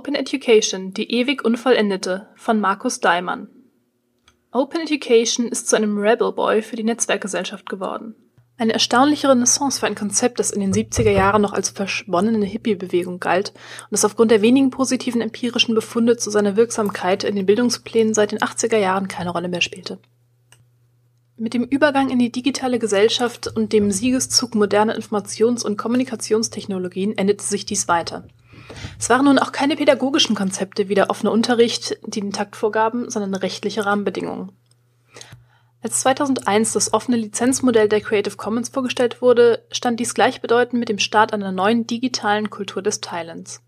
Open Education, die ewig Unvollendete von Markus Daimann. Open Education ist zu einem Rebel Boy für die Netzwerkgesellschaft geworden. Eine erstaunliche Renaissance für ein Konzept, das in den 70er Jahren noch als verschwonnene Hippie-Bewegung galt und das aufgrund der wenigen positiven empirischen Befunde zu seiner Wirksamkeit in den Bildungsplänen seit den 80er Jahren keine Rolle mehr spielte. Mit dem Übergang in die digitale Gesellschaft und dem Siegeszug moderner Informations- und Kommunikationstechnologien endete sich dies weiter. Es waren nun auch keine pädagogischen Konzepte wie der offene Unterricht, die den Takt vorgaben, sondern rechtliche Rahmenbedingungen. Als 2001 das offene Lizenzmodell der Creative Commons vorgestellt wurde, stand dies gleichbedeutend mit dem Start einer neuen digitalen Kultur des Teilens.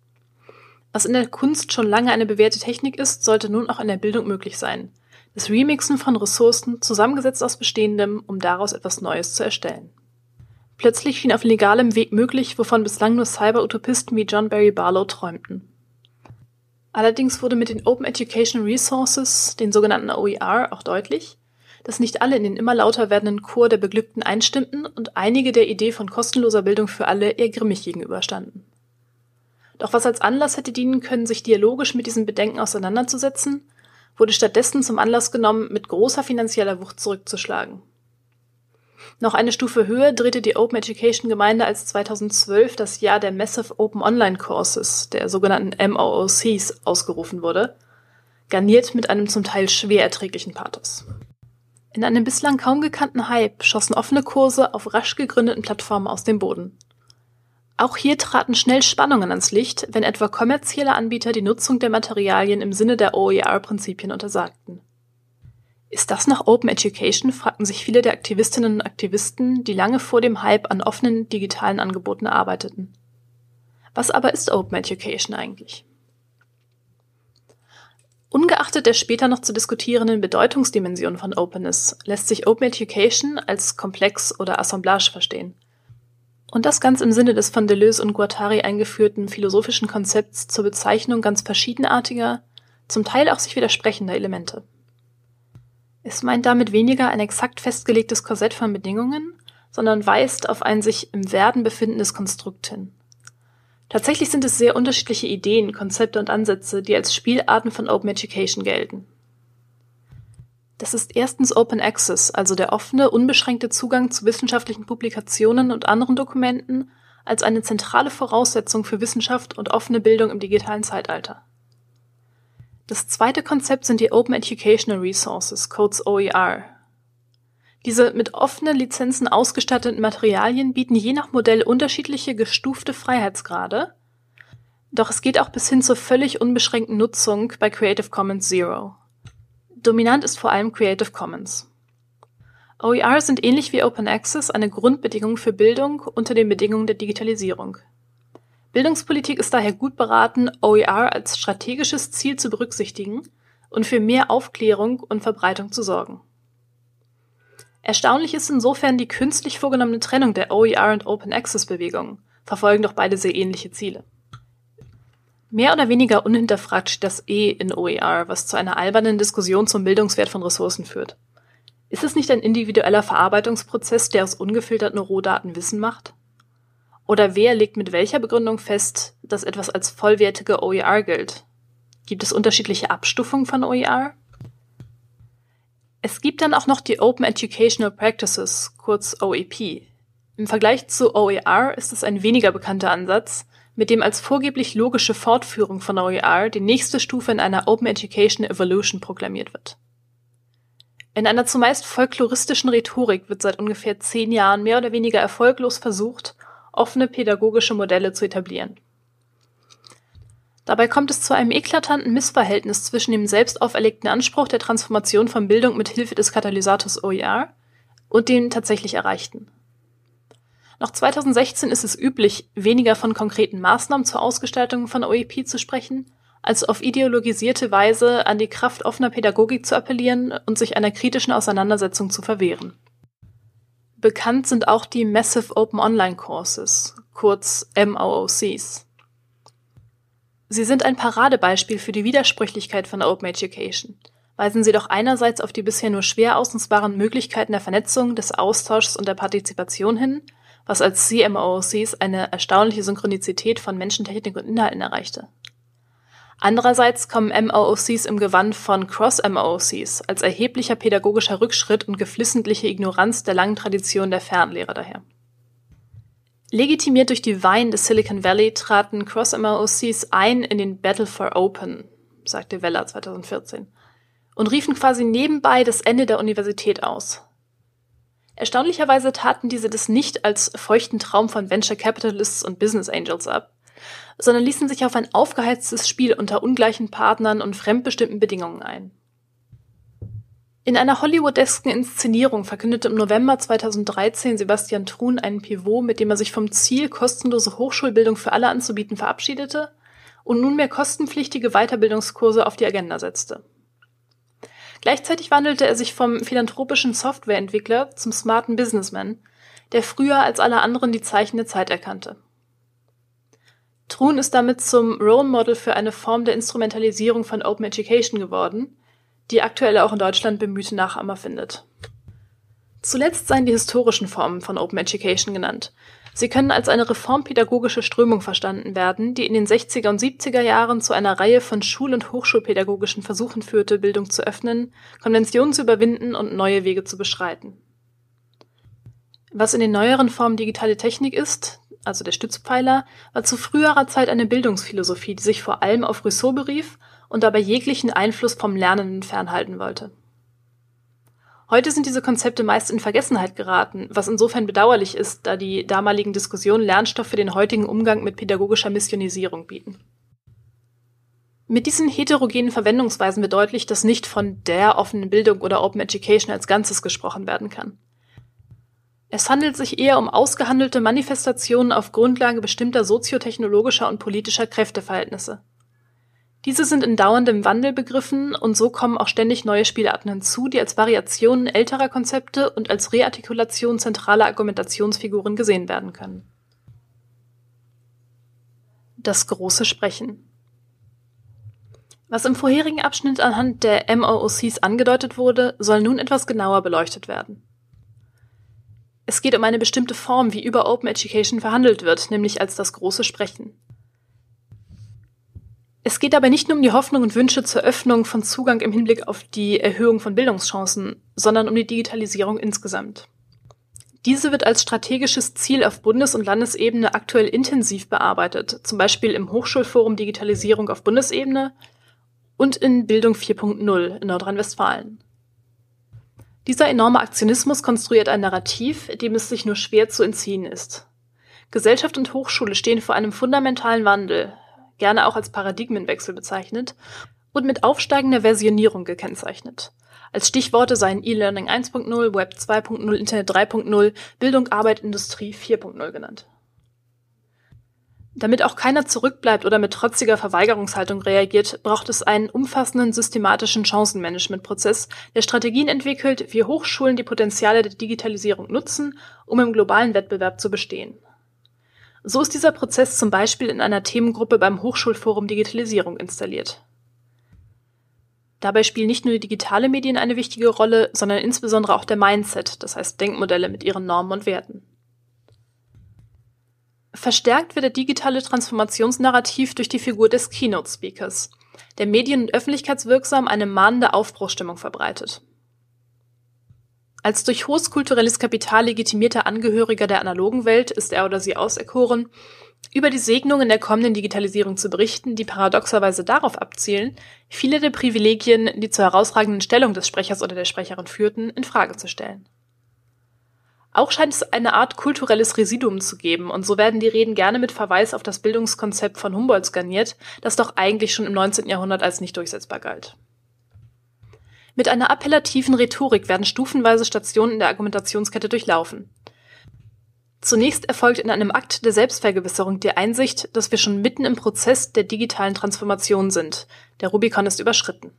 Was in der Kunst schon lange eine bewährte Technik ist, sollte nun auch in der Bildung möglich sein. Das Remixen von Ressourcen, zusammengesetzt aus Bestehendem, um daraus etwas Neues zu erstellen. Plötzlich schien auf legalem Weg möglich, wovon bislang nur Cyber-Utopisten wie John Barry Barlow träumten. Allerdings wurde mit den Open Education Resources, den sogenannten OER, auch deutlich, dass nicht alle in den immer lauter werdenden Chor der Beglückten einstimmten und einige der Idee von kostenloser Bildung für alle eher grimmig gegenüberstanden. Doch was als Anlass hätte dienen können, sich dialogisch mit diesen Bedenken auseinanderzusetzen, wurde stattdessen zum Anlass genommen, mit großer finanzieller Wucht zurückzuschlagen. Noch eine Stufe höher drehte die Open Education Gemeinde als 2012 das Jahr der Massive Open Online Courses, der sogenannten MOOCs, ausgerufen wurde, garniert mit einem zum Teil schwer erträglichen Pathos. In einem bislang kaum gekannten Hype schossen offene Kurse auf rasch gegründeten Plattformen aus dem Boden. Auch hier traten schnell Spannungen ans Licht, wenn etwa kommerzielle Anbieter die Nutzung der Materialien im Sinne der OER-Prinzipien untersagten. Ist das noch Open Education? fragten sich viele der Aktivistinnen und Aktivisten, die lange vor dem Hype an offenen digitalen Angeboten arbeiteten. Was aber ist Open Education eigentlich? Ungeachtet der später noch zu diskutierenden Bedeutungsdimension von Openness lässt sich Open Education als Komplex oder Assemblage verstehen. Und das ganz im Sinne des von Deleuze und Guattari eingeführten philosophischen Konzepts zur Bezeichnung ganz verschiedenartiger, zum Teil auch sich widersprechender Elemente. Es meint damit weniger ein exakt festgelegtes Korsett von Bedingungen, sondern weist auf ein sich im Werden befindendes Konstrukt hin. Tatsächlich sind es sehr unterschiedliche Ideen, Konzepte und Ansätze, die als Spielarten von Open Education gelten. Das ist erstens Open Access, also der offene, unbeschränkte Zugang zu wissenschaftlichen Publikationen und anderen Dokumenten als eine zentrale Voraussetzung für Wissenschaft und offene Bildung im digitalen Zeitalter. Das zweite Konzept sind die Open Educational Resources, kurz OER. Diese mit offenen Lizenzen ausgestatteten Materialien bieten je nach Modell unterschiedliche gestufte Freiheitsgrade, doch es geht auch bis hin zur völlig unbeschränkten Nutzung bei Creative Commons Zero. Dominant ist vor allem Creative Commons. OER sind ähnlich wie Open Access eine Grundbedingung für Bildung unter den Bedingungen der Digitalisierung. Bildungspolitik ist daher gut beraten, OER als strategisches Ziel zu berücksichtigen und für mehr Aufklärung und Verbreitung zu sorgen. Erstaunlich ist insofern die künstlich vorgenommene Trennung der OER und Open Access Bewegungen, verfolgen doch beide sehr ähnliche Ziele. Mehr oder weniger unhinterfragt steht das E in OER, was zu einer albernen Diskussion zum Bildungswert von Ressourcen führt. Ist es nicht ein individueller Verarbeitungsprozess, der aus ungefilterten Rohdaten Wissen macht? Oder wer legt mit welcher Begründung fest, dass etwas als vollwertige OER gilt? Gibt es unterschiedliche Abstufungen von OER? Es gibt dann auch noch die Open Educational Practices, kurz OEP. Im Vergleich zu OER ist es ein weniger bekannter Ansatz, mit dem als vorgeblich logische Fortführung von OER die nächste Stufe in einer Open Education Evolution proklamiert wird. In einer zumeist folkloristischen Rhetorik wird seit ungefähr zehn Jahren mehr oder weniger erfolglos versucht, offene pädagogische Modelle zu etablieren. Dabei kommt es zu einem eklatanten Missverhältnis zwischen dem selbst auferlegten Anspruch der Transformation von Bildung mit Hilfe des Katalysators OER und dem tatsächlich Erreichten. Noch 2016 ist es üblich, weniger von konkreten Maßnahmen zur Ausgestaltung von OEP zu sprechen, als auf ideologisierte Weise an die Kraft offener Pädagogik zu appellieren und sich einer kritischen Auseinandersetzung zu verwehren. Bekannt sind auch die Massive Open Online Courses, kurz MOOCs. Sie sind ein Paradebeispiel für die Widersprüchlichkeit von Open Education. Weisen sie doch einerseits auf die bisher nur schwer ausnutzbaren Möglichkeiten der Vernetzung, des Austauschs und der Partizipation hin, was als CMOOCs eine erstaunliche Synchronizität von Menschen, Technik und Inhalten erreichte. Andererseits kommen MOOCs im Gewand von Cross-MOOCs als erheblicher pädagogischer Rückschritt und geflissentliche Ignoranz der langen Tradition der Fernlehre daher. Legitimiert durch die Wein des Silicon Valley traten Cross-MOOCs ein in den Battle for Open, sagte Weller 2014, und riefen quasi nebenbei das Ende der Universität aus. Erstaunlicherweise taten diese das nicht als feuchten Traum von Venture Capitalists und Business Angels ab, sondern ließen sich auf ein aufgeheiztes Spiel unter ungleichen Partnern und fremdbestimmten Bedingungen ein. In einer Hollywoodesken Inszenierung verkündete im November 2013 Sebastian Truhn einen Pivot, mit dem er sich vom Ziel, kostenlose Hochschulbildung für alle anzubieten, verabschiedete und nunmehr kostenpflichtige Weiterbildungskurse auf die Agenda setzte. Gleichzeitig wandelte er sich vom philanthropischen Softwareentwickler zum smarten Businessman, der früher als alle anderen die Zeichen der Zeit erkannte. Truhn ist damit zum Role Model für eine Form der Instrumentalisierung von Open Education geworden, die aktuell auch in Deutschland bemühte Nachahmer findet. Zuletzt seien die historischen Formen von Open Education genannt. Sie können als eine reformpädagogische Strömung verstanden werden, die in den 60er und 70er Jahren zu einer Reihe von schul- und hochschulpädagogischen Versuchen führte, Bildung zu öffnen, Konventionen zu überwinden und neue Wege zu beschreiten. Was in den neueren Formen digitale Technik ist, also der Stützpfeiler, war zu früherer Zeit eine Bildungsphilosophie, die sich vor allem auf Rousseau berief und dabei jeglichen Einfluss vom Lernenden fernhalten wollte. Heute sind diese Konzepte meist in Vergessenheit geraten, was insofern bedauerlich ist, da die damaligen Diskussionen Lernstoff für den heutigen Umgang mit pädagogischer Missionisierung bieten. Mit diesen heterogenen Verwendungsweisen wird deutlich, dass nicht von der offenen Bildung oder Open Education als Ganzes gesprochen werden kann. Es handelt sich eher um ausgehandelte Manifestationen auf Grundlage bestimmter soziotechnologischer und politischer Kräfteverhältnisse. Diese sind in dauerndem Wandel begriffen und so kommen auch ständig neue Spielarten hinzu, die als Variationen älterer Konzepte und als Reartikulation zentraler Argumentationsfiguren gesehen werden können. Das große Sprechen. Was im vorherigen Abschnitt anhand der MOOCs angedeutet wurde, soll nun etwas genauer beleuchtet werden. Es geht um eine bestimmte Form, wie über Open Education verhandelt wird, nämlich als das große Sprechen. Es geht dabei nicht nur um die Hoffnung und Wünsche zur Öffnung von Zugang im Hinblick auf die Erhöhung von Bildungschancen, sondern um die Digitalisierung insgesamt. Diese wird als strategisches Ziel auf Bundes- und Landesebene aktuell intensiv bearbeitet, zum Beispiel im Hochschulforum Digitalisierung auf Bundesebene und in Bildung 4.0 in Nordrhein-Westfalen. Dieser enorme Aktionismus konstruiert ein Narrativ, dem es sich nur schwer zu entziehen ist. Gesellschaft und Hochschule stehen vor einem fundamentalen Wandel, gerne auch als Paradigmenwechsel bezeichnet, und mit aufsteigender Versionierung gekennzeichnet. Als Stichworte seien E-Learning 1.0, Web 2.0, Internet 3.0, Bildung, Arbeit, Industrie 4.0 genannt. Damit auch keiner zurückbleibt oder mit trotziger Verweigerungshaltung reagiert, braucht es einen umfassenden systematischen Chancenmanagementprozess, der Strategien entwickelt, wie Hochschulen die Potenziale der Digitalisierung nutzen, um im globalen Wettbewerb zu bestehen. So ist dieser Prozess zum Beispiel in einer Themengruppe beim Hochschulforum Digitalisierung installiert. Dabei spielen nicht nur digitale Medien eine wichtige Rolle, sondern insbesondere auch der Mindset, das heißt Denkmodelle mit ihren Normen und Werten. Verstärkt wird der digitale Transformationsnarrativ durch die Figur des Keynote-Speakers, der medien- und öffentlichkeitswirksam eine mahnende Aufbruchstimmung verbreitet. Als durch hohes kulturelles Kapital legitimierter Angehöriger der analogen Welt ist er oder sie auserkoren, über die Segnungen der kommenden Digitalisierung zu berichten, die paradoxerweise darauf abzielen, viele der Privilegien, die zur herausragenden Stellung des Sprechers oder der Sprecherin führten, in Frage zu stellen. Auch scheint es eine Art kulturelles Residuum zu geben, und so werden die Reden gerne mit Verweis auf das Bildungskonzept von Humboldt skaniert, das doch eigentlich schon im 19. Jahrhundert als nicht durchsetzbar galt. Mit einer appellativen Rhetorik werden stufenweise Stationen in der Argumentationskette durchlaufen. Zunächst erfolgt in einem Akt der Selbstvergewisserung die Einsicht, dass wir schon mitten im Prozess der digitalen Transformation sind. Der Rubikon ist überschritten.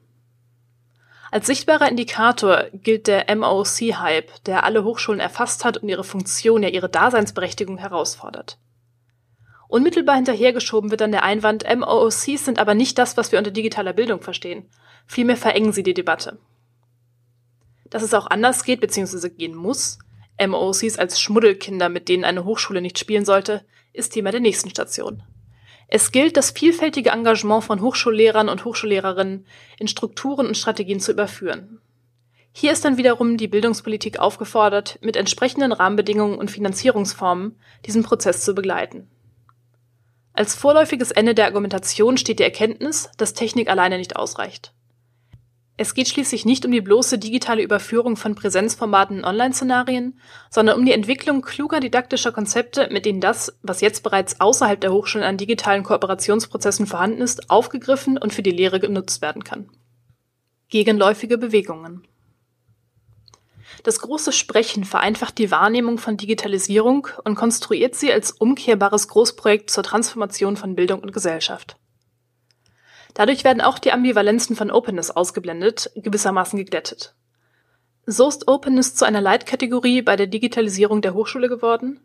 Als sichtbarer Indikator gilt der MOC-Hype, der alle Hochschulen erfasst hat und ihre Funktion, ja ihre Daseinsberechtigung herausfordert. Unmittelbar hinterhergeschoben wird dann der Einwand, MOOCs sind aber nicht das, was wir unter digitaler Bildung verstehen. Vielmehr verengen sie die Debatte. Dass es auch anders geht bzw. gehen muss, MOOCs als Schmuddelkinder, mit denen eine Hochschule nicht spielen sollte, ist Thema der nächsten Station. Es gilt, das vielfältige Engagement von Hochschullehrern und Hochschullehrerinnen in Strukturen und Strategien zu überführen. Hier ist dann wiederum die Bildungspolitik aufgefordert, mit entsprechenden Rahmenbedingungen und Finanzierungsformen diesen Prozess zu begleiten. Als vorläufiges Ende der Argumentation steht die Erkenntnis, dass Technik alleine nicht ausreicht. Es geht schließlich nicht um die bloße digitale Überführung von Präsenzformaten in Online-Szenarien, sondern um die Entwicklung kluger didaktischer Konzepte, mit denen das, was jetzt bereits außerhalb der Hochschulen an digitalen Kooperationsprozessen vorhanden ist, aufgegriffen und für die Lehre genutzt werden kann. Gegenläufige Bewegungen das große Sprechen vereinfacht die Wahrnehmung von Digitalisierung und konstruiert sie als umkehrbares Großprojekt zur Transformation von Bildung und Gesellschaft. Dadurch werden auch die Ambivalenzen von Openness ausgeblendet, gewissermaßen geglättet. So ist Openness zu einer Leitkategorie bei der Digitalisierung der Hochschule geworden,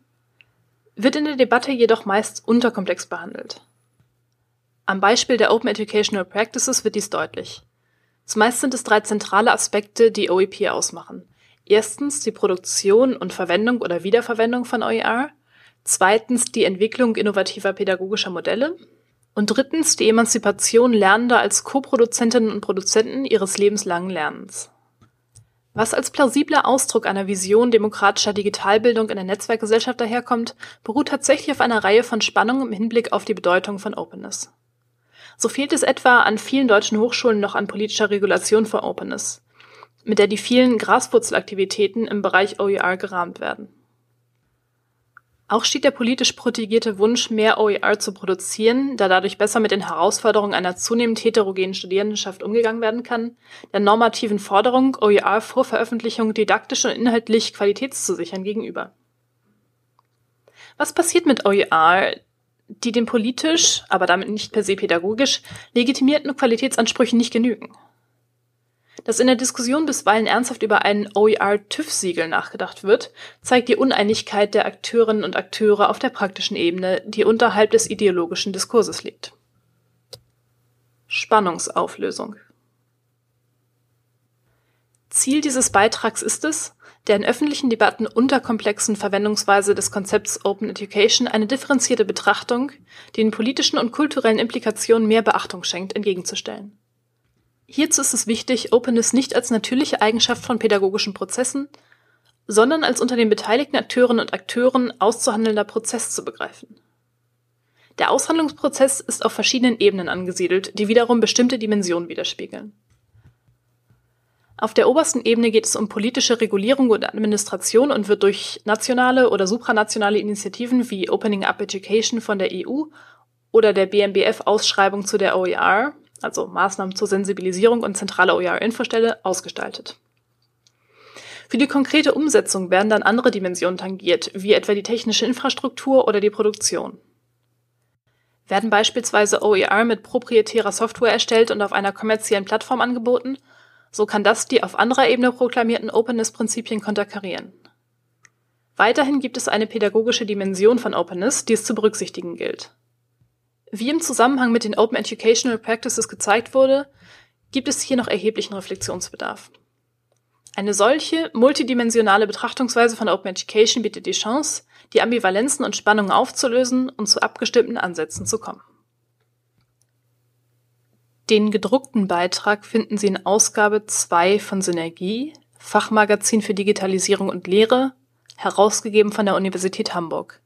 wird in der Debatte jedoch meist unterkomplex behandelt. Am Beispiel der Open Educational Practices wird dies deutlich. Zumeist sind es drei zentrale Aspekte, die OEP ausmachen. Erstens die Produktion und Verwendung oder Wiederverwendung von OER, zweitens die Entwicklung innovativer pädagogischer Modelle und drittens die Emanzipation Lernender als Co-Produzentinnen und Produzenten ihres lebenslangen Lernens. Was als plausibler Ausdruck einer Vision demokratischer Digitalbildung in der Netzwerkgesellschaft daherkommt, beruht tatsächlich auf einer Reihe von Spannungen im Hinblick auf die Bedeutung von Openness. So fehlt es etwa an vielen deutschen Hochschulen noch an politischer Regulation für Openness mit der die vielen Graswurzelaktivitäten im Bereich OER gerahmt werden. Auch steht der politisch protegierte Wunsch, mehr OER zu produzieren, da dadurch besser mit den Herausforderungen einer zunehmend heterogenen Studierendenschaft umgegangen werden kann, der normativen Forderung, OER vor Veröffentlichung didaktisch und inhaltlich qualitätszusichern gegenüber. Was passiert mit OER, die den politisch, aber damit nicht per se pädagogisch, legitimierten Qualitätsansprüchen nicht genügen? Dass in der Diskussion bisweilen ernsthaft über ein OER-TÜV-Siegel nachgedacht wird, zeigt die Uneinigkeit der Akteurinnen und Akteure auf der praktischen Ebene, die unterhalb des ideologischen Diskurses liegt. Spannungsauflösung Ziel dieses Beitrags ist es, der in öffentlichen Debatten unterkomplexen Verwendungsweise des Konzepts Open Education eine differenzierte Betrachtung, die den politischen und kulturellen Implikationen mehr Beachtung schenkt, entgegenzustellen. Hierzu ist es wichtig, Openness nicht als natürliche Eigenschaft von pädagogischen Prozessen, sondern als unter den beteiligten Akteurinnen und Akteuren auszuhandelnder Prozess zu begreifen. Der Aushandlungsprozess ist auf verschiedenen Ebenen angesiedelt, die wiederum bestimmte Dimensionen widerspiegeln. Auf der obersten Ebene geht es um politische Regulierung und Administration und wird durch nationale oder supranationale Initiativen wie Opening Up Education von der EU oder der BMBF Ausschreibung zu der OER also Maßnahmen zur Sensibilisierung und zentrale OER-Infostelle, ausgestaltet. Für die konkrete Umsetzung werden dann andere Dimensionen tangiert, wie etwa die technische Infrastruktur oder die Produktion. Werden beispielsweise OER mit proprietärer Software erstellt und auf einer kommerziellen Plattform angeboten, so kann das die auf anderer Ebene proklamierten Openness-Prinzipien konterkarieren. Weiterhin gibt es eine pädagogische Dimension von Openness, die es zu berücksichtigen gilt. Wie im Zusammenhang mit den Open Educational Practices gezeigt wurde, gibt es hier noch erheblichen Reflexionsbedarf. Eine solche multidimensionale Betrachtungsweise von Open Education bietet die Chance, die Ambivalenzen und Spannungen aufzulösen und zu abgestimmten Ansätzen zu kommen. Den gedruckten Beitrag finden Sie in Ausgabe 2 von Synergie, Fachmagazin für Digitalisierung und Lehre, herausgegeben von der Universität Hamburg.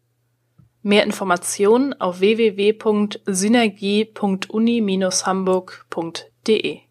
Mehr Informationen auf www.synergie.uni-hamburg.de